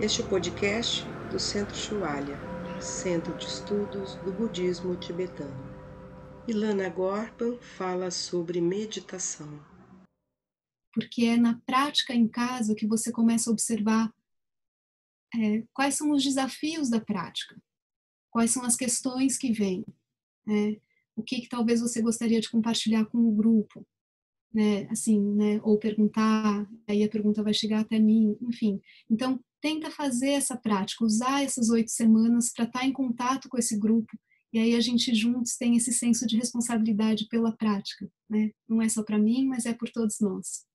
Este podcast do Centro Shualya, Centro de Estudos do Budismo Tibetano. Ilana Gorban fala sobre meditação. Porque é na prática em casa que você começa a observar é, quais são os desafios da prática, quais são as questões que vêm, né? o que, que talvez você gostaria de compartilhar com o grupo, né? Assim, né? Ou perguntar, aí a pergunta vai chegar até mim, enfim. Então, tenta fazer essa prática, usar essas oito semanas para estar tá em contato com esse grupo e aí a gente juntos tem esse senso de responsabilidade pela prática, né? Não é só para mim, mas é por todos nós.